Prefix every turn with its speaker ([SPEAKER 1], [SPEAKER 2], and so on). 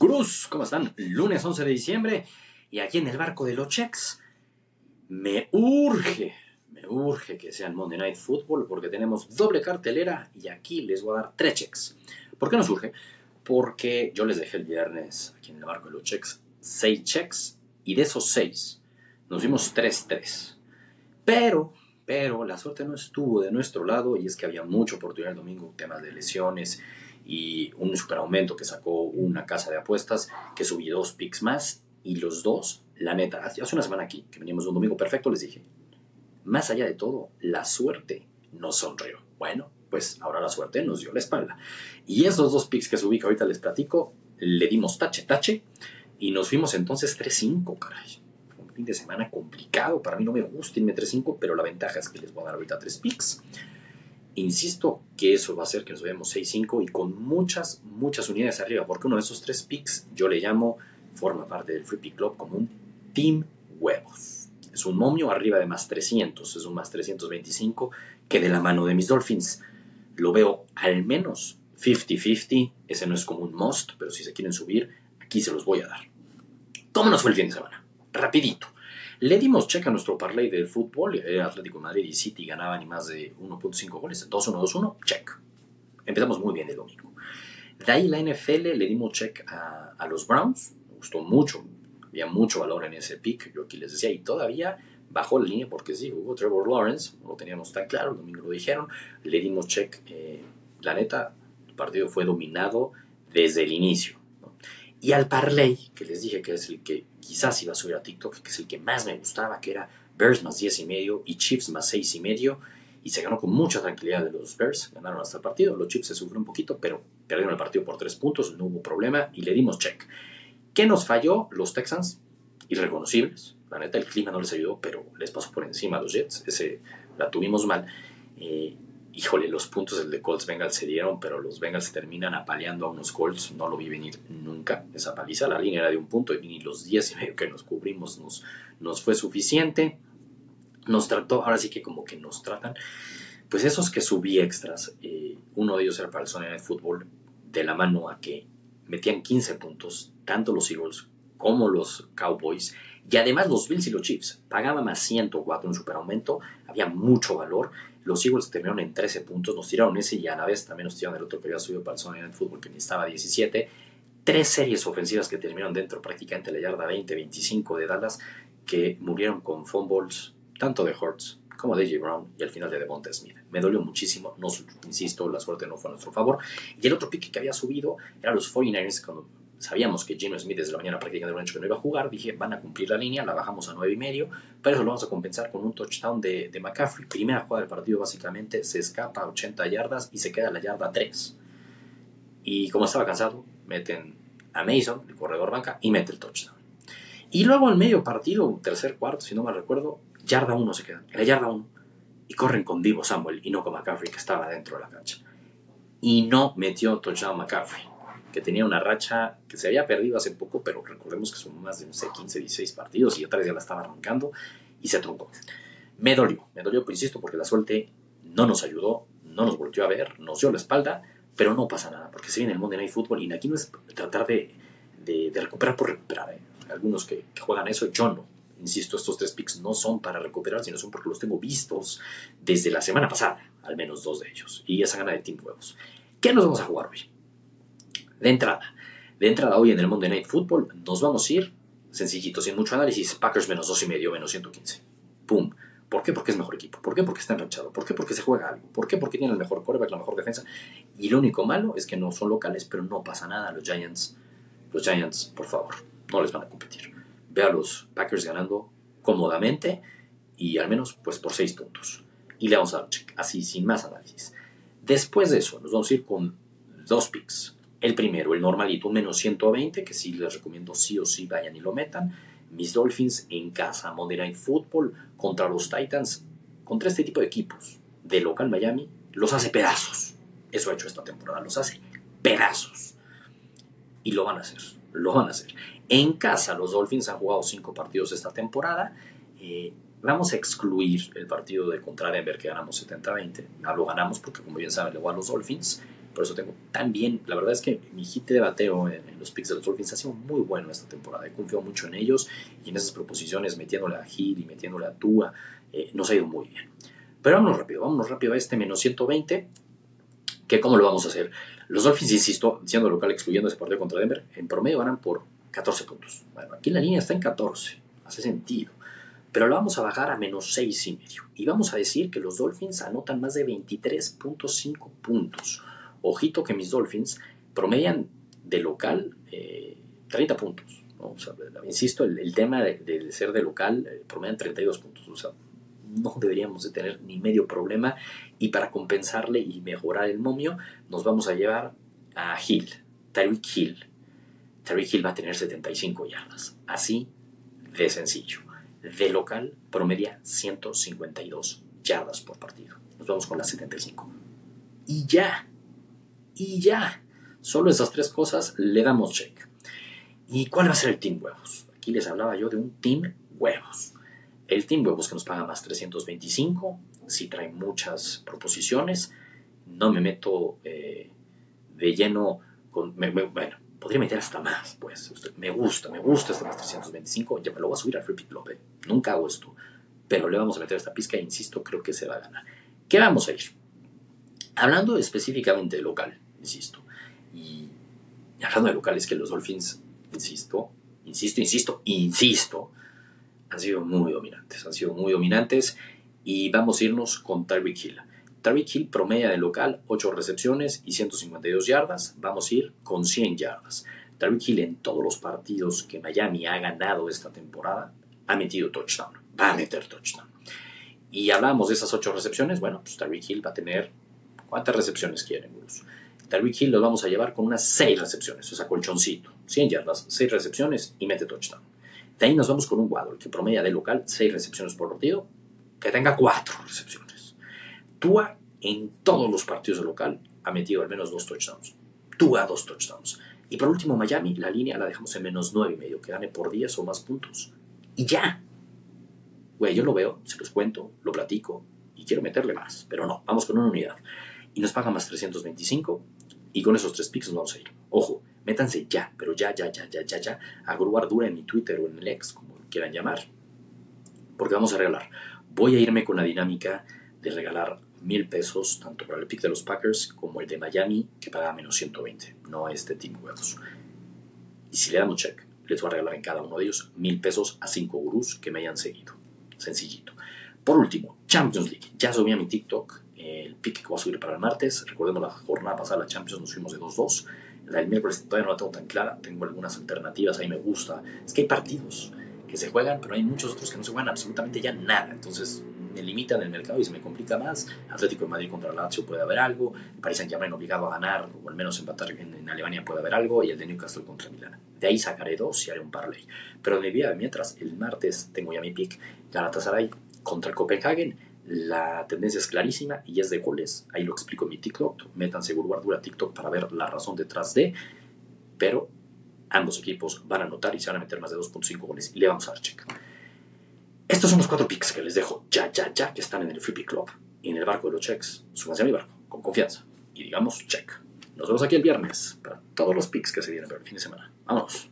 [SPEAKER 1] Cruz, ¿cómo están? Lunes 11 de diciembre y aquí en el barco de los checks me urge, me urge que sean Monday Night Football porque tenemos doble cartelera y aquí les voy a dar tres checks. ¿Por qué nos urge? Porque yo les dejé el viernes aquí en el barco de los checks seis checks y de esos seis nos dimos 3-3. Pero, pero la suerte no estuvo de nuestro lado y es que había mucha oportunidad el domingo, temas de lesiones y un superaumento que sacó una casa de apuestas que subí dos picks más y los dos, la neta, hace una semana aquí, que veníamos un domingo perfecto, les dije, más allá de todo, la suerte nos sonrió. Bueno, pues ahora la suerte nos dio la espalda. Y esos dos picks que subí, que ahorita les platico, le dimos tache, tache, y nos fuimos entonces 3-5, caray. Un fin de semana complicado, para mí no me gusta irme 3-5, pero la ventaja es que les voy a dar ahorita tres picks. Insisto que eso va a hacer que nos veamos 6-5 y con muchas, muchas unidades arriba, porque uno de esos tres picks yo le llamo, forma parte del Free Pick Club como un Team Huevos. Es un momio arriba de más 300, es un más 325 que de la mano de mis Dolphins lo veo al menos 50-50. Ese no es como un must, pero si se quieren subir, aquí se los voy a dar. ¿Cómo nos fue el fin de semana? Rapidito. Le dimos check a nuestro parlay del fútbol. Eh, Atlético Madrid y City ganaban y más de 1.5 goles. 2-1-2-1, check. Empezamos muy bien el domingo. De ahí la NFL le dimos check a, a los Browns. Me gustó mucho. Había mucho valor en ese pick. Yo aquí les decía. Y todavía bajó la línea porque sí, hubo Trevor Lawrence. No lo teníamos tan claro. El domingo lo dijeron. Le dimos check. Eh, la neta, el partido fue dominado desde el inicio. Y al parlay, que les dije que es el que quizás iba a subir a TikTok, que es el que más me gustaba, que era Bears más 10 y medio y Chiefs más 6 y medio. Y se ganó con mucha tranquilidad de los Bears. Ganaron hasta el partido. Los Chiefs se sufrieron un poquito, pero perdieron el partido por 3 puntos. No hubo problema y le dimos check. ¿Qué nos falló? Los Texans, irreconocibles. La neta, el clima no les ayudó, pero les pasó por encima a los Jets. Ese la tuvimos mal. Eh, híjole, los puntos del de Colts Bengals se dieron, pero los Bengals terminan apaleando a unos Colts. No lo vi venir nunca, esa paliza. La línea era de un punto y ni los 10 y medio que nos cubrimos nos, nos fue suficiente. Nos trató, ahora sí que como que nos tratan. Pues esos que subí extras, eh, uno de ellos era para el Sunday Night Football, de la mano a que metían 15 puntos, tanto los Eagles como los Cowboys. Y además los Bills y los Chiefs pagaban más 104 en superaumento, había mucho valor. Los Eagles terminaron en 13 puntos, nos tiraron ese y a la vez también nos tiraron el otro que había subido para el Sunday Night Football que necesitaba 17. Tres series ofensivas que terminaron dentro prácticamente la yarda 20-25 de Dallas que murieron con fumbles tanto de Hurts como de J. Brown y al final de Devonta Smith. Me dolió muchísimo, no, insisto, la suerte no fue a nuestro favor. Y el otro pick que había subido era los 49ers cuando sabíamos que Gino Smith desde la mañana prácticamente un hecho que no iba a jugar, dije, van a cumplir la línea, la bajamos a 9 y medio, pero eso lo vamos a compensar con un touchdown de, de McCaffrey. Primera jugada del partido básicamente, se escapa a 80 yardas y se queda la yarda 3. Y como estaba cansado, meten a Mason, el corredor banca, y mete el touchdown. Y luego en medio partido, tercer cuarto, si no me recuerdo, yarda 1 se quedan, en la yarda 1, y corren con Divo Samuel y no con McCaffrey, que estaba dentro de la cancha. Y no metió touchdown McCaffrey que tenía una racha que se había perdido hace poco, pero recordemos que son más de, no sé, 15, 16 partidos y otra vez ya la estaba arrancando y se truncó. Me dolió, me dolió, insisto, porque la suerte no nos ayudó, no nos volvió a ver, nos dio la espalda, pero no pasa nada, porque se viene el Monday Night Football y aquí no es tratar de, de, de recuperar por recuperar. ¿eh? Algunos que, que juegan eso, yo no. Insisto, estos tres picks no son para recuperar, sino son porque los tengo vistos desde la semana pasada, al menos dos de ellos, y esa gana de Team Huevos. ¿Qué nos vamos a jugar hoy? De entrada, de entrada hoy en el Monday Night Football nos vamos a ir sencillito, sin mucho análisis, Packers menos dos y medio, menos 115. ¡Pum! ¿Por qué? Porque es mejor equipo. ¿Por qué? Porque está enrachado. ¿Por qué? Porque se juega algo. ¿Por qué? Porque tiene el mejor quarterback, la mejor defensa. Y lo único malo es que no son locales, pero no pasa nada. Los Giants, los Giants, por favor, no les van a competir. Ve a los Packers ganando cómodamente y al menos pues por seis puntos. Y le vamos a dar check, así sin más análisis. Después de eso, nos vamos a ir con dos picks. El primero, el normalito, un menos 120, que sí les recomiendo sí o sí vayan y lo metan. Mis Dolphins en casa, Monday Night Football contra los Titans, contra este tipo de equipos de local Miami, los hace pedazos. Eso ha hecho esta temporada, los hace pedazos. Y lo van a hacer, lo van a hacer. En casa, los Dolphins han jugado cinco partidos esta temporada. Eh, vamos a excluir el partido de contra Denver que ganamos 70-20. No lo ganamos porque, como bien saben, le voy los Dolphins por eso tengo tan bien. La verdad es que mi hit de bateo en, los picks de los Dolphins ha sido muy bueno esta temporada. He confiado mucho en ellos y en esas proposiciones, metiéndole a Hill y metiéndole a Tua, eh, nos ha ido muy bien. Pero vámonos rápido, vámonos rápido a este menos 120, que cómo lo vamos a hacer. Los Dolphins, insisto, siendo local, excluyendo ese partido contra Denver, en promedio ganan por 14 puntos. Bueno, aquí la línea está en 14, hace sentido. Pero lo vamos a bajar a menos 6 y medio. Y vamos a decir que los Dolphins anotan más de 23.5 puntos. Ojito que mis Dolphins promedian de local 30 eh, puntos. insisto, el, tema de, ser de local eh, promedian 32 puntos. O sea, no deberíamos de tener ni medio problema. Y para compensarle y mejorar el momio, nos vamos a llevar a Hill, Tyreek Hill. Tyreek Hill va a tener 75 yardas. Así de sencillo de local promedia 152 yardas por partido. Nos vamos con las 75. Y ya, y ya. Solo esas tres cosas le damos check. ¿Y cuál va a ser el Team Huevos? Aquí les hablaba yo de un Team Huevos. El Team Huevos que nos paga más 325, si trae muchas proposiciones. No me meto eh, de lleno con... bueno, podría meter hasta más, pues. Me gusta, me gusta este más 325. Ya me lo voy a subir al Free Pick. Nunca hago esto. Pero le vamos a meter esta pizca e insisto, creo que se va a ganar. ¿Qué vamos a ir? Hablando específicamente de local, insisto. Y hablando de local, es que los Dolphins, insisto, insisto, insisto, insisto, han sido muy dominantes. Han sido muy dominantes. Y vamos a irnos con Tyreek Hill. Tariq Hill promedia de local 8 recepciones y 152 yardas. Vamos a ir con 100 yardas. Tariq Hill en todos los partidos que Miami ha ganado esta temporada ha metido touchdown. Va a meter touchdown. Y hablamos de esas 8 recepciones. Bueno, pues Tariq Hill va a tener. ¿Cuántas recepciones quieren, Bruce? Tariq Hill lo vamos a llevar con unas 6 recepciones, o sea, colchoncito. 100 yardas, 6 recepciones y mete touchdown. De ahí nos vamos con un Waddle que promedia de local 6 recepciones por partido, que tenga 4 recepciones. Tua en todos los partidos de local ha metido al menos dos touchdowns. Tua dos touchdowns. Y por último, Miami, la línea la dejamos en menos nueve y medio, que gane por 10 o más puntos. Y ya. Güey, yo lo veo, se los cuento, lo platico y quiero meterle más. Pero no, vamos con una unidad. Y nos paga más 325 y con esos tres picks nos vamos a ir. Ojo, métanse ya, pero ya, ya, ya, ya, ya, ya, a grubar dura en mi Twitter o en el ex, como quieran llamar. Porque vamos a regalar. Voy a irme con la dinámica de regalar mil pesos, tanto para el pick de los Packers como el de Miami, que paga menos 120, no este Team Huevos. Y si le damos check, les voy a regalar en cada uno de ellos mil pesos a cinco gurús que me hayan seguido. Sencillito. Por último, Champions League. Ya subí a mi TikTok el pick que voy a subir para el martes. Recordemos la jornada pasada, la Champions, nos fuimos de 2-2. La del miércoles todavía no la tengo tan clara. Tengo algunas alternativas, ahí me gusta. Es que hay partidos que se juegan, pero hay muchos otros que no se juegan absolutamente ya nada. Entonces, me limitan el mercado y se me complica más. Atlético de Madrid contra Lazio puede haber algo, el Paris Saint Germain obligado a ganar o al menos empatar en, Alemania puede haber algo y el de Newcastle contra Milán. De ahí sacaré dos y haré un parlay. Pero en mi vida, mientras el martes tengo ya mi pick, Galatasaray contra el Copenhagen, la tendencia es clarísima y es de goles. Ahí lo explico en mi TikTok. Métanse guardura TikTok para ver la razón detrás de. Pero ambos equipos van a anotar y se van a meter más de 2.5 goles y le vamos a dar check. Estos son los cuatro picks que les dejo ya, ya, ya, que están en el Free Club y en el barco de los checks. Súbanse a mi barco, con confianza. Y digamos, check. Nos vemos aquí el viernes para todos los picks que se vienen para el fin de semana. Vámonos.